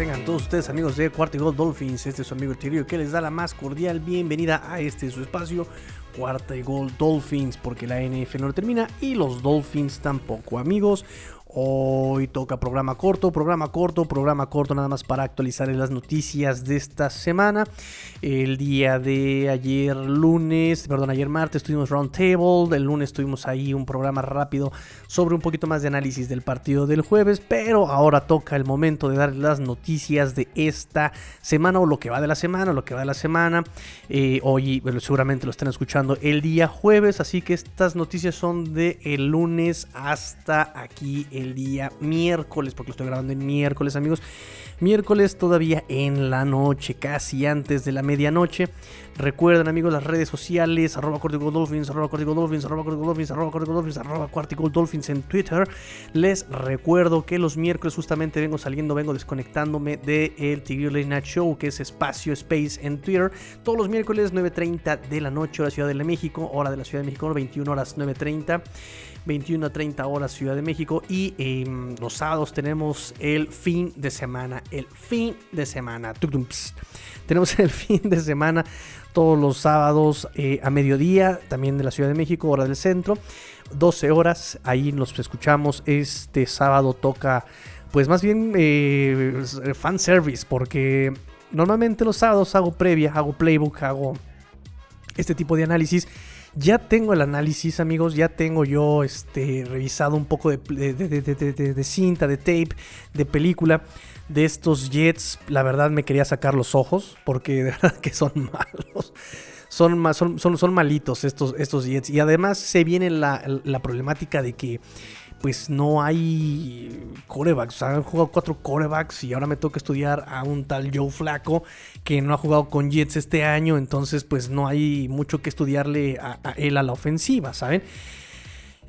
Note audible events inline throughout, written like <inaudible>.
Tengan todos ustedes amigos de Cuarto y Gol Dolphins, este es su amigo Tirio que les da la más cordial bienvenida a este su espacio Cuarta y Gol Dolphins porque la NFL no termina y los Dolphins tampoco amigos. Hoy toca programa corto, programa corto, programa corto nada más para actualizarles las noticias de esta semana. El día de ayer lunes, perdón, ayer martes tuvimos Roundtable, el lunes tuvimos ahí un programa rápido sobre un poquito más de análisis del partido del jueves, pero ahora toca el momento de dar las noticias de esta semana o lo que va de la semana, lo que va de la semana. Eh, hoy seguramente lo están escuchando el día jueves, así que estas noticias son de el lunes hasta aquí el día miércoles, porque lo estoy grabando en miércoles, amigos. Miércoles todavía en la noche, casi antes de la medianoche. Recuerden, amigos, las redes sociales, arroba Dolphins, arroba Dolphins, arroba Dolphins, arroba Dolphins, arroba Dolphins en Twitter. Les recuerdo que los miércoles justamente vengo saliendo, vengo desconectándome del de Tigre Late Night Show, que es Espacio Space en Twitter. Todos los miércoles 9.30 de la noche, hora Ciudad de México, hora de la Ciudad de México, 21 horas 9.30. 21 a 30 horas Ciudad de México. Y eh, los sábados tenemos el fin de semana, el fin de semana. Tenemos el <laughs> fin de semana todos los sábados eh, a mediodía, también de la Ciudad de México, hora del centro, 12 horas, ahí nos escuchamos, este sábado toca pues más bien eh, fan service porque normalmente los sábados hago previa, hago playbook, hago este tipo de análisis ya tengo el análisis, amigos. Ya tengo yo este, revisado un poco de, de, cinta, de tape, de película de estos Jets. La verdad me quería sacar los ojos porque de <laughs> verdad que son malos. Son, son, son, son malitos estos, estos Jets. Y además se viene la, la problemática de que pues no hay corebacks. han jugado cuatro corebacks y ahora me toca estudiar a un tal Joe Flaco que no ha jugado con Jets este año. Entonces, pues no hay mucho que estudiarle a, él a la ofensiva, ¿saben?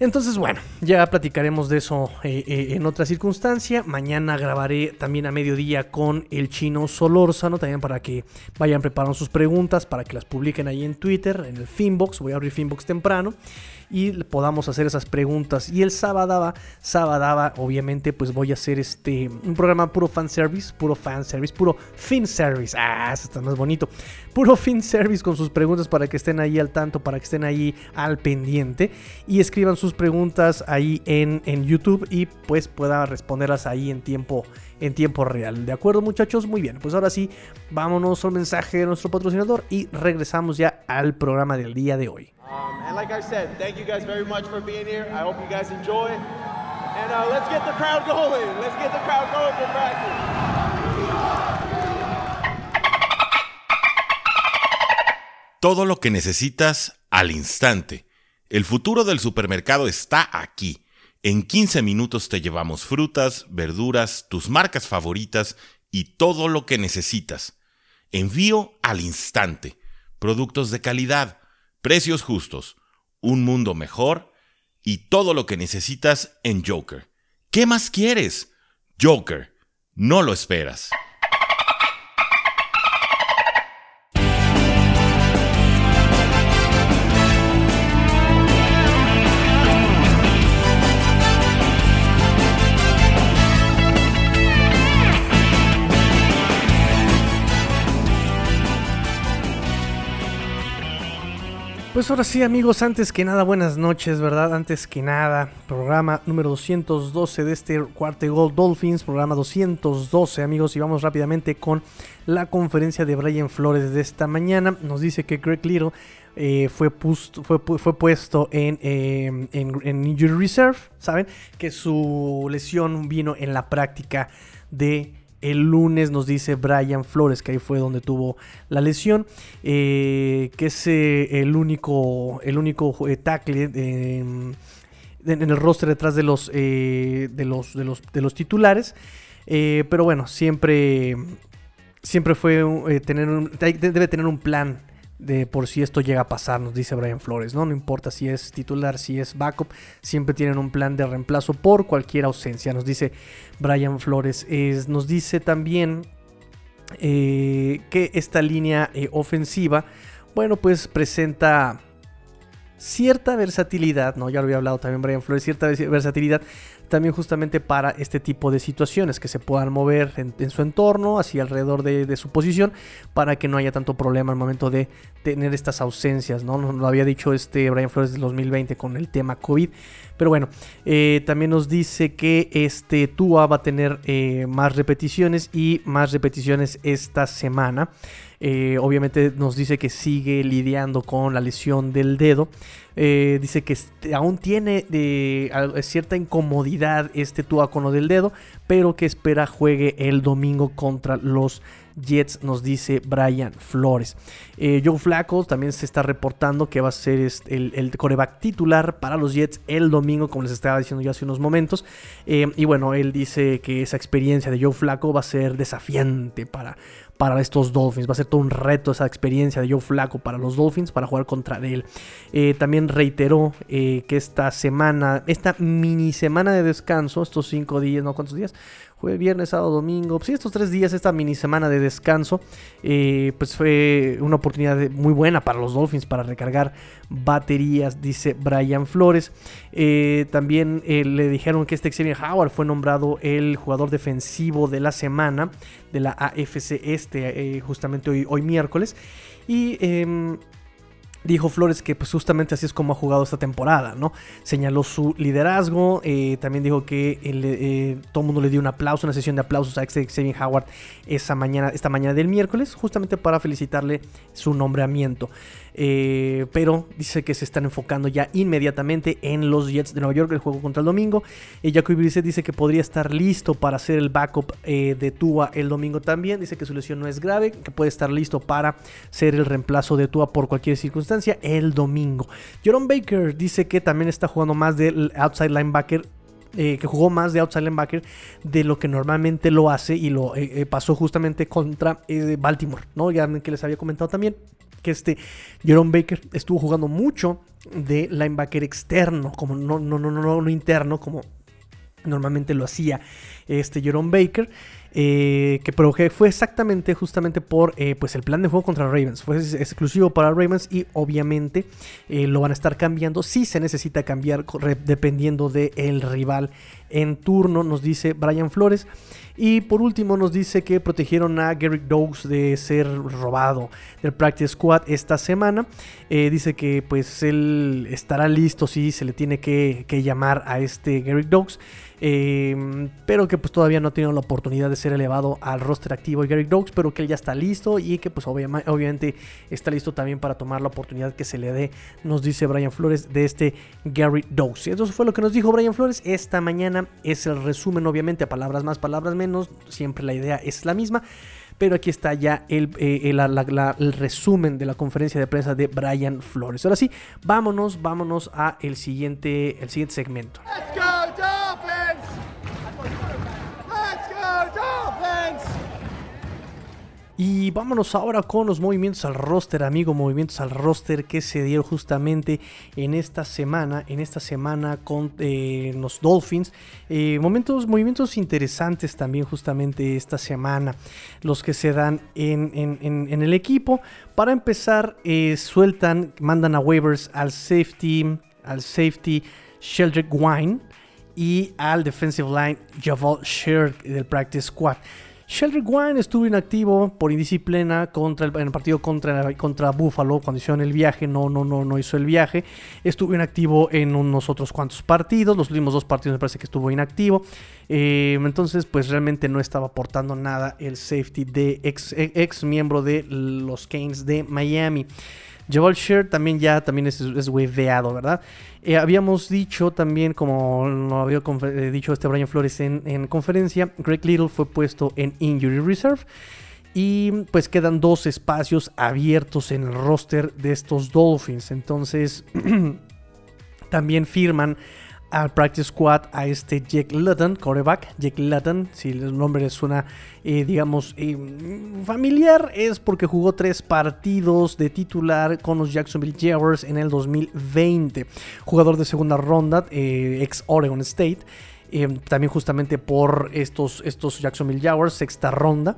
Entonces, bueno, ya platicaremos de eso eh, eh, en otra circunstancia. Mañana grabaré también a mediodía con el chino Solórzano, también para que vayan preparando sus preguntas, para que las publiquen ahí en Twitter, en el Finbox. Voy a abrir Finbox temprano y podamos hacer esas preguntas. Y el sábado, sábado, obviamente, pues voy a hacer este un programa puro fan service, puro fan service, puro fin service. Ah, eso está más bonito. Puro fin service con sus preguntas para que estén ahí al tanto, para que estén ahí al pendiente y escriban sus preguntas ahí en, en YouTube y pues pueda responderlas ahí en tiempo en tiempo real. ¿De acuerdo, muchachos? Muy bien. Pues ahora sí, vámonos al mensaje de nuestro patrocinador y regresamos ya al programa del día de hoy. Um, and like I said, thank you guys very much for being here. I hope you guys enjoy. And uh, let's get the crowd going. Let's get the crowd going for practice. Todo lo que necesitas al instante. El futuro del supermercado está aquí. En 15 minutos te llevamos frutas, verduras, tus marcas favoritas y todo lo que necesitas. Envío al instante. Productos de calidad precios justos, un mundo mejor y todo lo que necesitas en Joker. ¿Qué más quieres? Joker, no lo esperas. Pues ahora sí amigos, antes que nada buenas noches, ¿verdad? Antes que nada, programa número 212 de este cuarto Gold Dolphins, programa 212 amigos, y vamos rápidamente con la conferencia de Brian Flores de esta mañana. Nos dice que Greg Little eh, fue, fue, fue, puesto eh, en, en Injury Reserve, ¿saben? Que su lesión vino en la práctica de el lunes nos dice Brian Flores, que ahí fue donde tuvo la lesión, eh, que es eh, el único, el único eh, tackle en el roster detrás de los, de los, de los, de los titulares. pero bueno, siempre, siempre fue tener debe tener un plan de por si esto llega a pasar, nos dice Brian Flores, ¿no? No importa si es titular, si es backup, siempre tienen un plan de reemplazo por cualquier ausencia, nos dice Brian Flores. nos dice también eh, que esta línea eh, ofensiva, bueno, pues presenta cierta versatilidad, ¿no? Ya lo había hablado también Brian Flores, cierta versatilidad también justamente para este tipo de situaciones, que se puedan mover en, su entorno, así alrededor de, su posición, para que no haya tanto problema al momento de tener estas ausencias, ¿no? Lo había dicho este Brian Flores del 2020 con el tema COVID, pero bueno, eh, también nos dice que este Tua va a tener eh, más repeticiones y más repeticiones esta semana. Eh, obviamente nos dice que sigue lidiando con la lesión del dedo. Eh, dice que aún tiene cierta incomodidad este Tua con lo del dedo, pero que espera juegue el domingo contra los Jets, nos dice Brian Flores. Eh, Joe Flacco también se está reportando que va a ser el, el, coreback titular para los Jets el domingo, como les estaba diciendo yo hace unos momentos. y bueno, él dice que esa experiencia de Joe Flacco va a ser desafiante para, para estos Dolphins. Va a ser todo un reto esa experiencia de Joe Flaco para los Dolphins para jugar contra él. Eh, también reiteró eh, que esta semana, esta mini semana de descanso, estos cinco días, no cuántos días, fue viernes, sábado, domingo. Pues sí, estos tres días, esta mini semana de descanso, eh, pues fue una oportunidad muy buena para los Dolphins para recargar baterías, dice Brian Flores. Eh, también eh, le dijeron que este Xavier Howard fue nombrado el jugador defensivo de la semana de la AFC Este, justamente hoy, hoy miércoles. Y em, Dijo Flores que pues justamente así es como ha jugado esta temporada, ¿no? Señaló su liderazgo, eh, también dijo que eh, todo el mundo le dio un aplauso, una sesión de aplausos a Xavier Howard esa mañana, esta mañana del miércoles, justamente para felicitarle su nombramiento. Eh, pero dice que se están enfocando ya inmediatamente en los Jets de Nueva York, el juego contra el domingo. Y Jacoby Brissett dice que podría estar listo para hacer el backup eh, de Tua el domingo también. Dice que su lesión no es grave, que puede estar listo para ser el reemplazo de Tua por cualquier circunstancia el domingo. Jerome Baker dice que también está jugando más del outside linebacker eh, que jugó más de outside linebacker de lo que normalmente lo hace y lo pasó justamente contra Baltimore, ¿no? Ya que les había comentado también que este Jerome Baker estuvo jugando mucho de linebacker externo, como no, no, no, no, no interno, como normalmente lo hacía este Jerome Baker. Eh, que pero fue exactamente justamente por eh, pues el plan de juego contra Ravens. Fue exclusivo para Ravens y obviamente eh, lo van a estar cambiando si se necesita cambiar dependiendo del rival en turno, nos dice Brian Flores. Y por último nos dice que protegieron a Garrick Dogs de ser robado del Practice Squad esta semana. dice que pues él estará listo si se le tiene que, que llamar a este Garrick Dogs. Em, pero que pues todavía no ha tenido la oportunidad de ser elevado al roster activo de Gary Dogs, pero que él ya está listo y que pues obviamente está listo también para tomar la oportunidad que se le dé, nos dice Brian Flores, de este Gary Dogs. Eso fue lo que nos dijo Brian Flores esta mañana, es el resumen obviamente a palabras más, palabras menos, siempre la idea es la misma. Pero aquí está ya el, eh, resumen de la conferencia de prensa de Brian Flores. Ahora sí, vámonos, vámonos a el siguiente, el siguiente segmento. Y vámonos ahora con los movimientos al roster, amigo, movimientos al roster que se dieron justamente en esta semana, en esta semana con eh, los Dolphins. Eh, momentos, movimientos interesantes también justamente esta semana, los que se dan en, el equipo. Para empezar, eh, sueltan, mandan a waivers al safety, al safety Sheldrick Wine y al defensive line Javal Shirk del practice squad. Sheldrick Wine estuvo inactivo por indisciplina contra el, en el partido contra, Buffalo cuando hicieron el viaje, no, no, no, no hizo el viaje. Estuvo inactivo en unos otros cuantos partidos, los últimos dos partidos me parece que estuvo inactivo. Eh, entonces, pues realmente no estaba aportando nada el safety de ex, ex miembro de los Canes de Miami. Jabal Shear también ya también es, es ¿verdad? Eh, habíamos dicho también, como lo había eh, dicho este Brian Flores en, conferencia, Greg Little fue puesto en Injury Reserve. Y pues quedan dos espacios abiertos en el roster de estos Dolphins. Entonces <clears throat> también firman al practice squad a este Jake Luton, coreback. Jake Luton, si el nombre suena, eh, digamos, eh, familiar, es porque jugó tres partidos de titular con los Jacksonville Jaguars en el 2020. Jugador de segunda ronda, eh, ex Oregon State. también justamente por estos, estos Jacksonville Jaguars, sexta ronda.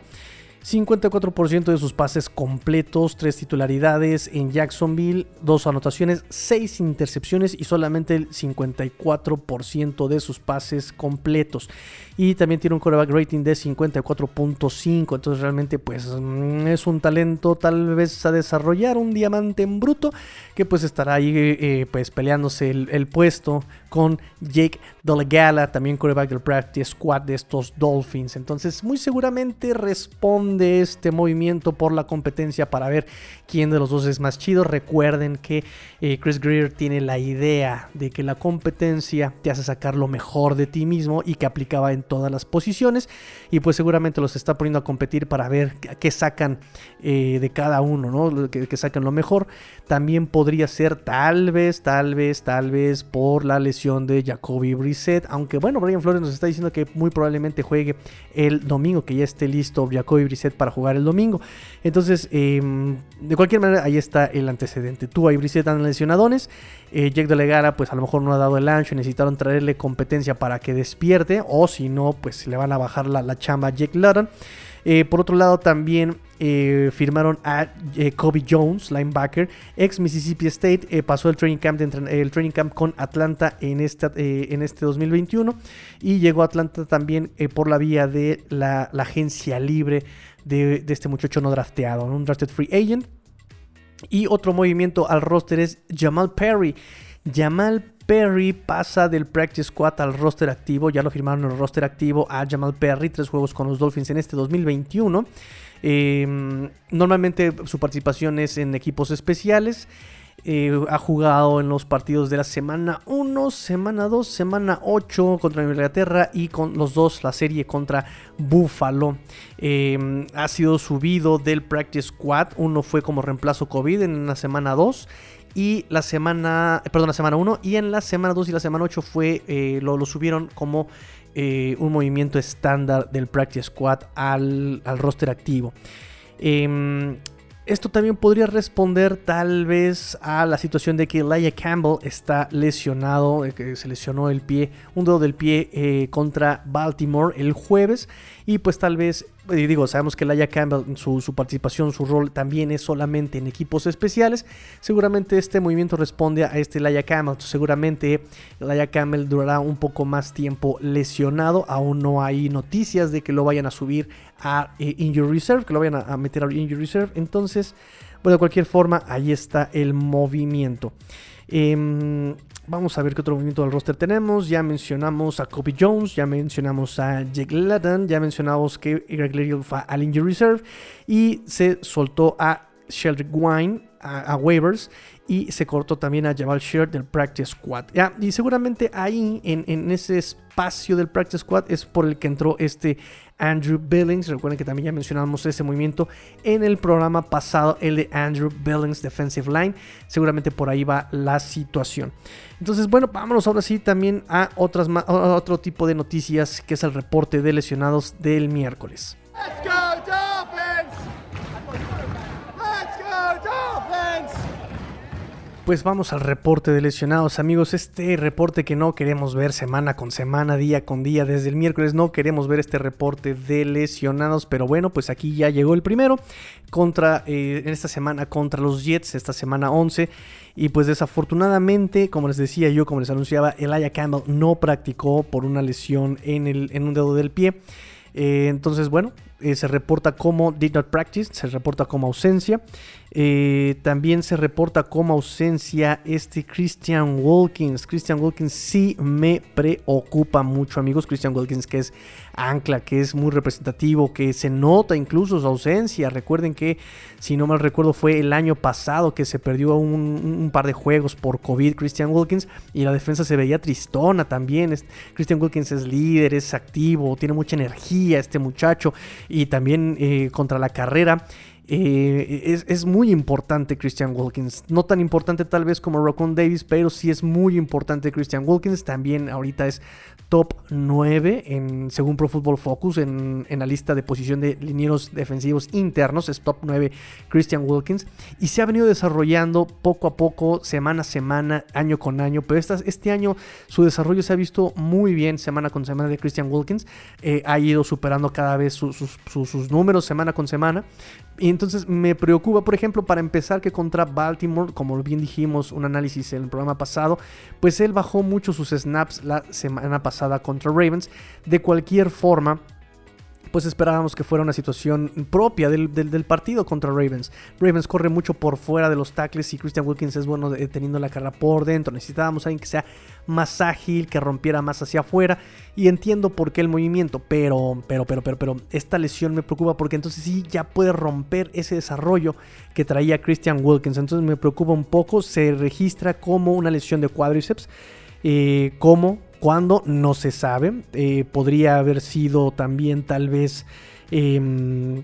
54% de sus pases completos, 3 titularidades en Jacksonville, 2 anotaciones, 6 intercepciones y solamente el 54% de sus pases completos. Y también tiene un quarterback rating de 54.5. Entonces realmente pues mm, es un talento tal vez a desarrollar, un diamante en bruto que pues estará ahí eh, pues peleándose el, puesto con Jake Dolegala, también quarterback del practice squad de estos Dolphins. Entonces muy seguramente responde este movimiento por la competencia para ver quién de los dos es más chido. Recuerden que eh, Chris Greer tiene la idea de que la competencia te hace sacar lo mejor de ti mismo y que aplicaba en todas las posiciones y pues seguramente los está poniendo a competir para ver qué sacan eh, de cada uno, ¿no? Que, que, sacan lo mejor. También podría ser tal vez, tal vez, tal vez por la lesión de Jacoby Brissett, aunque bueno, Brian Flores nos está diciendo que muy probablemente juegue el domingo, que ya esté listo Jacoby Brissett para jugar el domingo. Entonces, em, de cualquier manera, ahí está el antecedente. Tú y Brissett han lesionadones. Eh, Jack Delegara, pues a lo mejor no ha dado el ancho. Necesitaron traerle competencia para que despierte. O si no, pues le van a bajar la, chamba a Jake Luton. Eh, por otro lado, también eh, firmaron a Kobe Jones, linebacker, ex Mississippi State. pasó el training, camp el training camp con Atlanta en, esta, en este 2021. Y llegó a Atlanta también por la vía de la, agencia libre de, este muchacho no drafteado, un drafted free agent. Y otro movimiento al roster es Jamal Perry. Jamal Perry pasa del practice squad al roster activo. Ya lo firmaron el roster activo a Jamal Perry. Tres juegos con los Dolphins en este 2021. Em, normalmente su participación es en equipos especiales. Eh, ha jugado en los partidos de la semana 1, semana 2, semana 8 contra Inglaterra y con los dos la serie contra Buffalo. Em, ha sido subido del practice squad. Uno fue como reemplazo COVID en la semana 2 y la semana, perdón, la semana 1 y en la semana 2 y la semana 8 fue, eh, lo, subieron como eh, un movimiento estándar del practice squad al, al roster activo. Eh, esto también podría responder tal vez a la situación de que Elijah Campbell está lesionado, eh, que se lesionó el pie, un dedo del pie eh, contra Baltimore el jueves y pues tal vez, digo, sabemos que Laia Campbell, su, participación, su rol también es solamente en equipos especiales. Seguramente este movimiento responde a este Laia Campbell. Seguramente Laia Campbell durará un poco más tiempo lesionado. Aún no hay noticias de que lo vayan a subir a eh, Injury Reserve, que lo vayan a, meter a Injury Reserve. Entonces, bueno, de cualquier forma, ahí está el movimiento. Em, Vamos a ver qué otro movimiento del roster tenemos. Ya mencionamos a Kobe Jones, ya mencionamos a Jake Ladden, ya mencionamos que Greg Little fue al Injury Reserve y se soltó a Sheldrick Wine a, waivers y se cortó también a Jabal Sheard del Practice Squad. Ya, y seguramente ahí en, en ese espacio del Practice Squad es por el que entró este Andrew Billings. Recuerden que también ya mencionamos ese movimiento en el programa pasado, el de Andrew Billings Defensive Line. Seguramente por ahí va la situación. Entonces, bueno, vámonos ahora sí también a, otras, a otro tipo de noticias, que es el reporte de lesionados del miércoles. Let's go, Pues vamos al reporte de lesionados, amigos. Este reporte que no queremos ver semana con semana, día con día, desde el miércoles no queremos ver este reporte de lesionados. Pero bueno, pues aquí ya llegó el primero contra eh, esta semana contra los Jets, esta semana 11. Y pues desafortunadamente, como les decía yo, como les anunciaba, Elijah Campbell no practicó por una lesión en, el, en un dedo del pie. Eh, entonces, bueno, eh, se reporta como did not practice, se reporta como ausencia. Eh, también se reporta como ausencia este Christian Wilkins. Christian Wilkins sí me preocupa mucho, amigos. Christian Wilkins, que es ancla, que es muy representativo, que se nota incluso su ausencia. Recuerden que, si no mal recuerdo, fue el año pasado que se perdió un, par de juegos por COVID, Christian Wilkins, y la defensa se veía tristona también. Christian Wilkins es líder, es activo, tiene mucha energía este muchacho, y también eh, contra la carrera Eh, es, muy importante Christian Wilkins. No tan importante tal vez como Rocon Davis, pero sí es muy importante Christian Wilkins. También ahorita es top 9 en, según Pro Football Focus en, la lista de posición de linieros defensivos internos. Es top 9 Christian Wilkins. Y se ha venido desarrollando poco a poco, semana a semana, año con año. Pero este año su desarrollo se ha visto muy bien semana con semana de Christian Wilkins. Eh, ha ido superando cada vez sus números semana con semana. Entonces me preocupa, por ejemplo, para empezar que contra Baltimore, como bien dijimos, un análisis en el programa pasado, pues él bajó mucho sus snaps la semana pasada contra Ravens. De cualquier forma, pues esperábamos que fuera una situación propia del, partido contra Ravens. Ravens corre mucho por fuera de los tackles y Christian Wilkins es bueno teniendo la carrera por dentro. Necesitábamos a alguien que sea más ágil, que rompiera más hacia afuera. Y entiendo por qué el movimiento, pero, pero, pero, pero, pero, esta lesión me preocupa porque entonces sí ya puede romper ese desarrollo que traía Christian Wilkins. Entonces me preocupa un poco. Se registra como una lesión de cuádriceps. Eh, como cuando No se sabe. Eh, podría haber sido también tal vez em,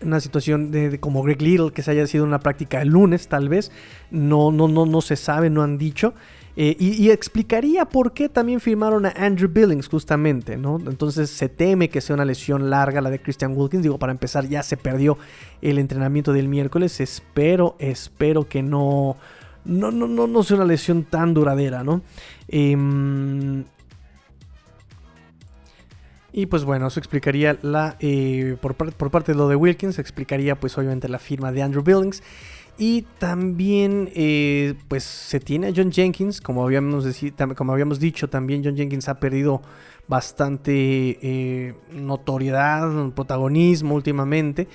una situación de, como Greg Little, que se haya sido una práctica el lunes, tal vez. No, no, no, no se sabe, no han dicho. Eh, y, explicaría por qué también firmaron a Andrew Billings, justamente, ¿no? Entonces se teme que sea una lesión larga la de Christian Wilkins. Digo, para empezar, ya se perdió el entrenamiento del miércoles. Espero, espero que no no, no, no, no sea una lesión tan duradera, ¿no? Em, y pues bueno, eso explicaría la. Eh, por, parte de lo de Wilkins, explicaría pues obviamente la firma de Andrew Billings. Y también eh, pues se tiene a John Jenkins, como habíamos, como habíamos dicho, también John Jenkins ha perdido bastante eh, notoriedad, protagonismo últimamente.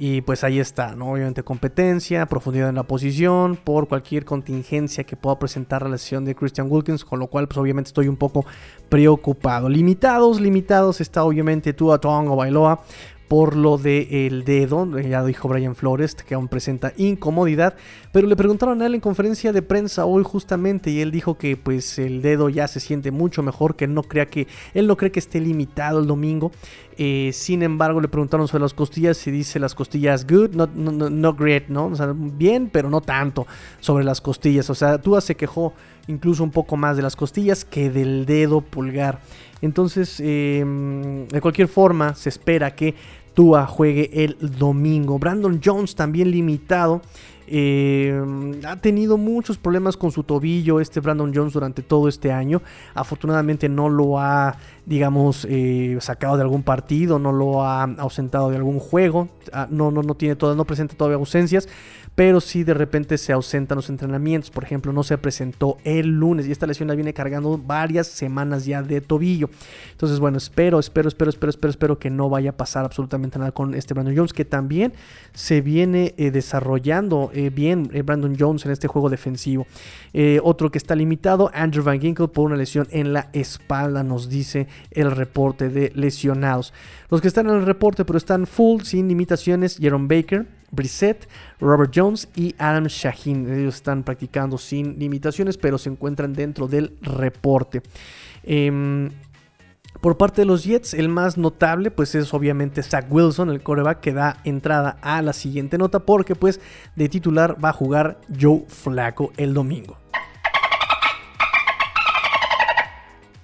Y pues ahí está, ¿no? Obviamente competencia, profundidad en la posición, por cualquier contingencia que pueda presentar la lesión de Christian Wilkins, con lo cual pues obviamente estoy un poco preocupado. Limitados, limitados está obviamente Tua Tonga Bailoa, por lo del dedo, ya dijo Brian Flores, que aún presenta incomodidad, pero le preguntaron a él en conferencia de prensa hoy justamente y él dijo que pues el dedo ya se siente mucho mejor, que no crea que, él no cree que esté limitado el domingo, eh, sin embargo le preguntaron sobre las costillas y dice las costillas good, no, no, great, ¿no? O sea, bien, pero no tanto sobre las costillas, o sea, Tua se quejó incluso un poco más de las costillas que del dedo pulgar. Entonces, em, de cualquier forma, se espera que Tua juegue el domingo. Brandon Jones también limitado. Em, ha tenido muchos problemas con su tobillo este Brandon Jones durante todo este año. Afortunadamente no lo ha, digamos, eh, sacado de algún partido, no lo ha ausentado de algún juego. Ah, no, no, no tiene todo, no presenta todavía ausencias pero si de repente se ausentan los entrenamientos. Por ejemplo, no se presentó el lunes y esta lesión la viene cargando varias semanas ya de tobillo. Entonces, bueno, espero, espero, espero, espero, espero, espero que no vaya a pasar absolutamente nada con este Brandon Jones, que también se viene eh, desarrollando eh, bien eh, Brandon Jones en este juego defensivo. otro que está limitado, Andrew Van Ginkle, por una lesión en la espalda, nos dice el reporte de lesionados. Los que están en el reporte, pero están full, sin limitaciones, Jerome Baker. Brissett, Robert Jones y Adam Shaheen. Ellos están practicando sin limitaciones, pero se encuentran dentro del reporte. Em, por parte de los Jets, el más notable pues es obviamente Zach Wilson, el coreback que da entrada a la siguiente nota porque pues de titular va a jugar Joe Flaco el domingo.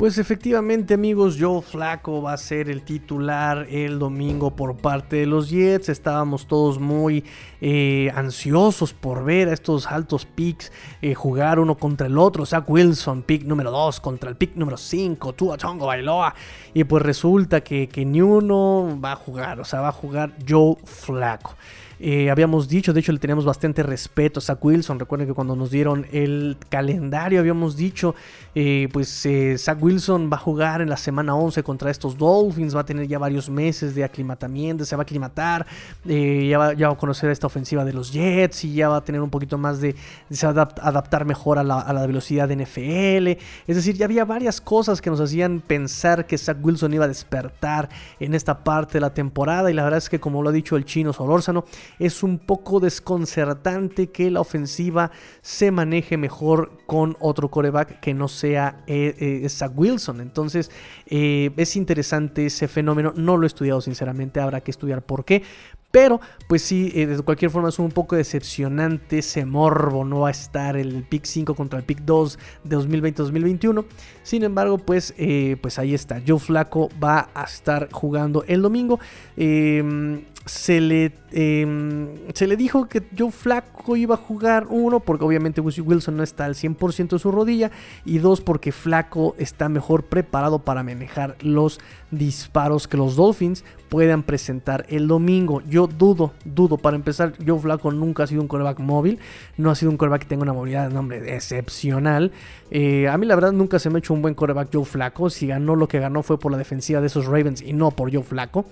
Pues efectivamente amigos, Joe Flaco va a ser el titular el domingo por parte de los Jets. Estábamos todos muy eh, ansiosos por ver a estos altos picks eh, jugar uno contra el otro. Zach Wilson, pick número 2 contra el pick número 5, Tua Tongo Bailoa. Y pues resulta que, que ni uno va a jugar, o sea, va a jugar Joe Flaco. Eh, habíamos dicho, de hecho le teníamos bastante respeto a Zach Wilson. Recuerden que cuando nos dieron el calendario habíamos dicho, eh, pues eh, Zach Wilson va a jugar en la semana 11 contra estos Dolphins, va a tener ya varios meses de aclimatamiento, se va a aclimatar, ya va, a conocer esta ofensiva de los Jets y ya va a tener un poquito más de, se va a adaptar mejor a la, a la velocidad de NFL. Es decir, ya había varias cosas que nos hacían pensar que Zach Wilson iba a despertar en esta parte de la temporada y la verdad es que como lo ha dicho el chino Solórzano, es un poco desconcertante que la ofensiva se maneje mejor con otro coreback que no sea eh, eh, Zach Wilson. Entonces eh, es interesante ese fenómeno, no lo he estudiado sinceramente, habrá que estudiar por qué Pero, pues sí, de cualquier forma es un poco decepcionante ese morbo. No va a estar el pick 5 contra el pick 2 de 2020-2021. Sin embargo, pues, pues ahí está. Joe Flaco va a estar jugando el domingo. Eh, se le, em, se le dijo que Joe Flaco iba a jugar, uno, porque obviamente Wilson no está al 100% de su rodilla, y dos, porque Flaco está mejor preparado para manejar los disparos que los Dolphins puedan presentar el domingo. Yo dudo, dudo, para empezar, Joe Flaco nunca ha sido un coreback móvil, no ha sido un coreback que tenga una movilidad de nombre excepcional. Eh, a mí la verdad nunca se me ha hecho un buen coreback Joe Flaco, si ganó lo que ganó fue por la defensiva de esos Ravens y no por Joe Flaco.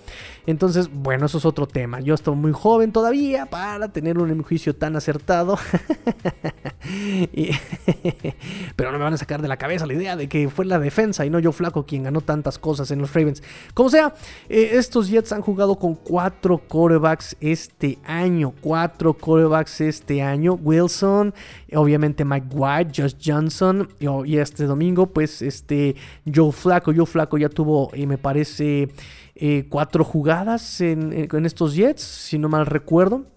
Entonces, bueno, eso es otro tema. Yo estoy muy joven todavía para tener un juicio tan acertado. <laughs> <laughs> pero no me van a sacar de la cabeza la idea de que fue la defensa y no Joe Flaco quien ganó tantas cosas en los Ravens. Como sea, eh, estos Jets han jugado con cuatro corebacks este año. Cuatro corebacks este año. Wilson, obviamente Mike White, Josh Johnson. Y, este domingo, pues este Joe Flaco. Joe Flaco ya tuvo, y eh, me parece, eh, cuatro jugadas en, en estos Jets, si no mal recuerdo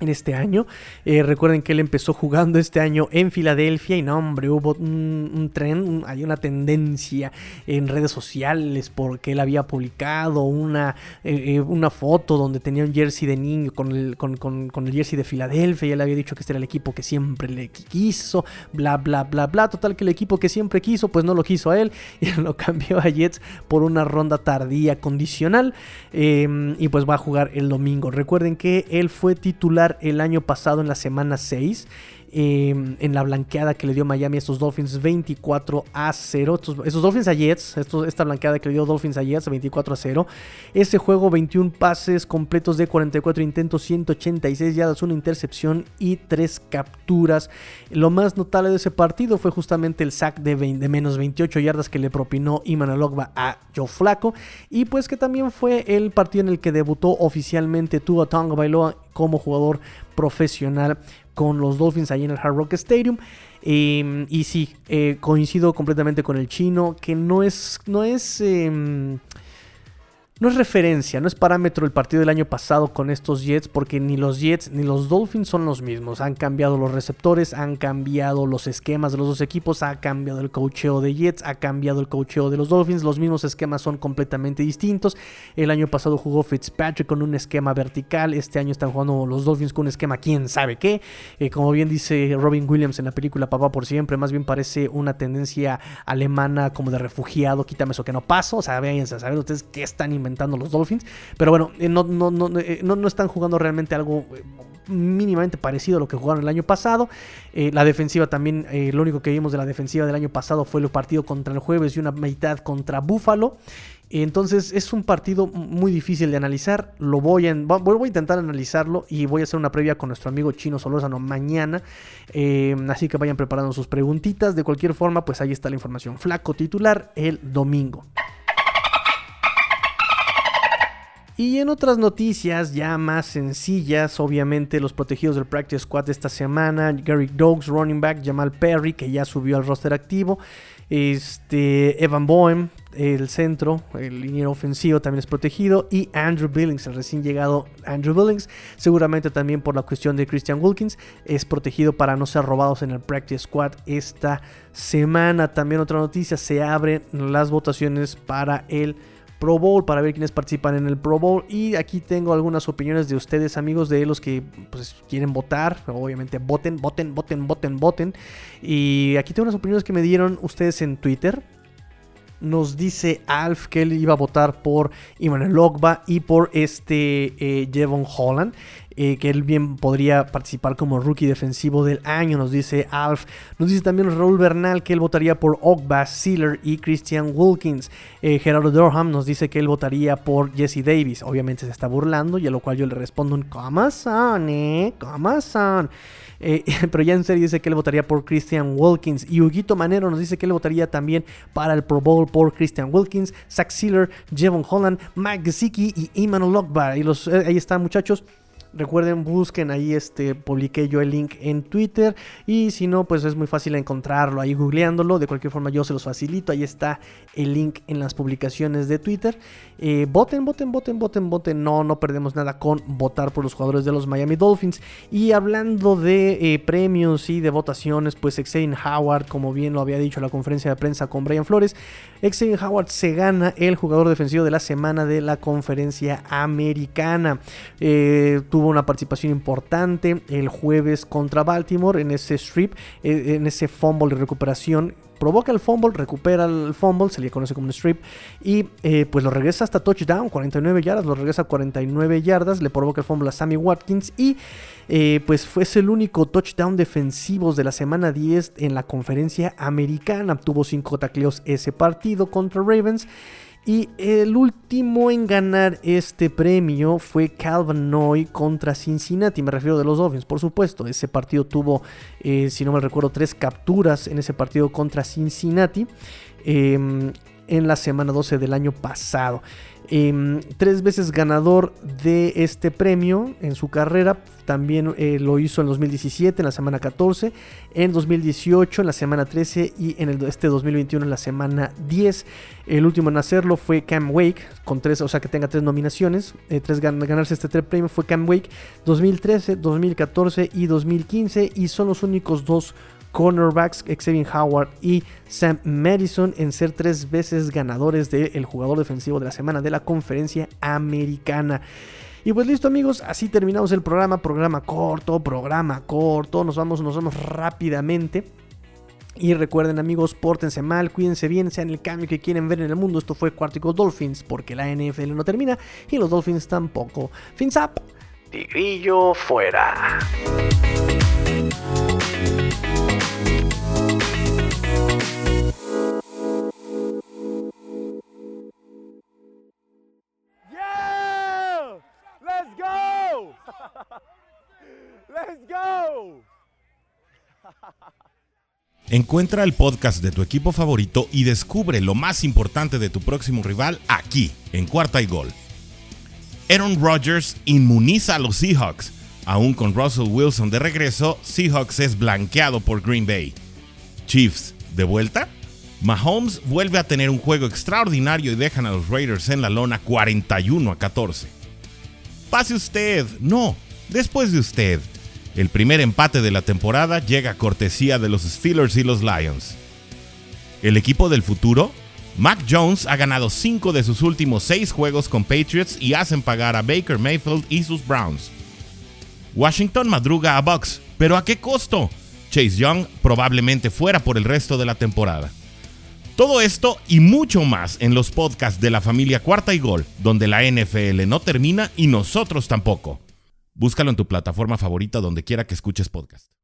en este año. Eh, recuerden que él empezó jugando este año en Filadelfia y no, hombre, hubo un, tren, hay una tendencia en redes sociales porque él había publicado una, eh, eh, una foto donde tenía un jersey de niño con el, con, el jersey de Filadelfia y él había dicho que este era el equipo que siempre le quiso, bla, bla, bla, bla. Total que el equipo que siempre quiso, pues no lo quiso a él <laughs> y lo cambió a Jets por una ronda tardía condicional y pues va a jugar el domingo. Recuerden que él fue titular el año pasado en la semana 6 Em, en la blanqueada que le dio Miami a estos Dolphins 24 a 0. Estos, Dolphins a Jets, esta blanqueada que le dio Dolphins a Jets 24 a 0. Ese juego 21 pases completos de 44 intentos, 186 yardas, una intercepción y 3 capturas. Lo más notable de ese partido fue justamente el sack de, menos 28 yardas que le propinó Iman Alogba a Joe Flaco. Y pues que también fue el partido en el que debutó oficialmente Tua Tonga Bailoa como jugador profesional con los Dolphins ahí en el Hard Rock Stadium. Em, y sí, eh, coincido completamente con el chino, que no es, no es em, no es referencia, no es parámetro el partido del año pasado con estos Jets, porque ni los Jets ni los Dolphins son los mismos. Han cambiado los receptores, han cambiado los esquemas de los dos equipos, ha cambiado el cocheo de Jets, ha cambiado el cocheo de los Dolphins. Los mismos esquemas son completamente distintos. El año pasado jugó Fitzpatrick con un esquema vertical, este año están jugando los Dolphins con un esquema quién sabe qué. Eh, como bien dice Robin Williams en la película Papá por siempre, más bien parece una tendencia alemana como de refugiado, quítame eso que no paso. O sea, vean, a saber ustedes qué están inventando los Dolphins. Pero bueno, eh, no, no, eh, no, no están jugando realmente algo eh, mínimamente parecido a lo que jugaron el año pasado. la defensiva también, lo único que vimos de la defensiva del año pasado fue el partido contra el jueves y una mitad contra Buffalo. Entonces es un partido muy difícil de analizar. Lo voy a, voy a intentar analizarlo y voy a hacer una previa con nuestro amigo Chino Solórzano mañana. así que vayan preparando sus preguntitas. De cualquier forma, pues ahí está la información. Flaco titular el domingo. Y en otras noticias ya más sencillas, obviamente los protegidos del Practice Squad esta semana, Gary Dogs, running back, Jamal Perry, que ya subió al roster activo, este, Evan Boehm, el centro, el liniero ofensivo también es protegido, y Andrew Billings, el recién llegado Andrew Billings, seguramente también por la cuestión de Christian Wilkins, es protegido para no ser robados en el Practice Squad esta semana. También otra noticia, se abren las votaciones para el Pro Bowl para ver quiénes participan en el Pro Bowl. Y aquí tengo algunas opiniones de ustedes, amigos, de los que pues, quieren votar. Obviamente, voten, voten, voten, voten, voten. Y aquí tengo unas opiniones que me dieron ustedes en Twitter. Nos dice Alf que él iba a votar por Emmanuel Ogba y por este eh, Jevon Holland. Eh, que él bien podría participar como rookie defensivo del año, nos dice Alf. Nos dice también Raúl Bernal que él votaría por Ogba, Sealer y Christian Wilkins. Eh, Gerardo Durham nos dice que él votaría por Jesse Davis. Obviamente se está burlando y a lo cual yo le respondo un ¿Cómo son, eh? ¿Cómo son? Eh, <laughs> pero ya en serio dice que él votaría por Christian Wilkins. Y Huguito Manero nos dice que él votaría también para el Pro Bowl por Christian Wilkins, Zach Sealer, Jevon Holland, Mike Gesicki y Emmanuel Lockbar. Y los, ahí están muchachos. Recuerden, busquen ahí, este, publiqué yo el link en Twitter. Y si no, pues es muy fácil encontrarlo ahí googleándolo. De cualquier forma, yo se los facilito. Ahí está el link en las publicaciones de Twitter. Eh, voten, voten, voten, voten, voten. No, no perdemos nada con votar por los jugadores de los Miami Dolphins. Y hablando de eh, premios y de votaciones, pues Xavier Howard, como bien lo había dicho en la conferencia de prensa con Brian Flores, Xavier Howard se gana el jugador defensivo de la semana de la conferencia americana. Eh, tuvo una participación importante el jueves contra Baltimore en ese strip, eh, en ese fumble de recuperación provoca el fumble, recupera el fumble, se le conoce como un strip, y eh, pues lo regresa hasta touchdown, 49 yardas, lo regresa a 49 yardas, le provoca el fumble a Sammy Watkins y eh, pues fue el único touchdown defensivos de la semana 10 en la conferencia americana, tuvo 5 tacleos ese partido contra Ravens. Y el último en ganar este premio fue Calvin Noy contra Cincinnati. Me refiero de los Dolphins, por supuesto. Ese partido tuvo, eh, si no me recuerdo, tres capturas en ese partido contra Cincinnati. Em, en la semana 12 del año pasado. Em, tres veces ganador de este premio en su carrera. También eh, lo hizo en 2017, en la semana 14, en 2018, en la semana 13 y en el, este 2021, en la semana 10. El último en hacerlo fue Cam Wake, con tres, o sea que tenga tres nominaciones. Eh, tres ganarse este tres premio fue Cam Wake 2013, 2014 y 2015. Y son los únicos dos cornerbacks Xavier Howard y Sam Madison en ser tres veces ganadores del jugador defensivo de la semana de la conferencia americana. Y pues listo amigos, así terminamos el programa, programa corto, programa corto, nos vamos, nos vamos rápidamente. Y recuerden amigos, pórtense mal, cuídense bien, sean el cambio que quieren ver en el mundo. Esto fue Cuartico Dolphins, porque la NFL no termina y los Dolphins tampoco. Fins up, tigrillo fuera. <laughs> Encuentra el podcast de tu equipo favorito y descubre lo más importante de tu próximo rival aquí, en Cuarta y Gol. Aaron Rodgers inmuniza a los Seahawks. Aún con Russell Wilson de regreso, Seahawks es blanqueado por Green Bay. Chiefs, ¿de vuelta? Mahomes vuelve a tener un juego extraordinario y dejan a los Raiders en la lona 41 a 14. Pase usted, no, después de usted. El primer empate de la temporada llega a cortesía de los Steelers y los Lions. El equipo del futuro, Mac Jones ha ganado 5 de sus últimos 6 juegos con Patriots y hacen pagar a Baker Mayfield y sus Browns. Washington madruga a Bucks, pero ¿a qué costo? Chase Young probablemente fuera por el resto de la temporada. Todo esto y mucho más en los podcasts de la familia Cuarta y Gol, donde la NFL no termina y nosotros tampoco. Búscalo en tu plataforma favorita donde quiera que escuches podcast.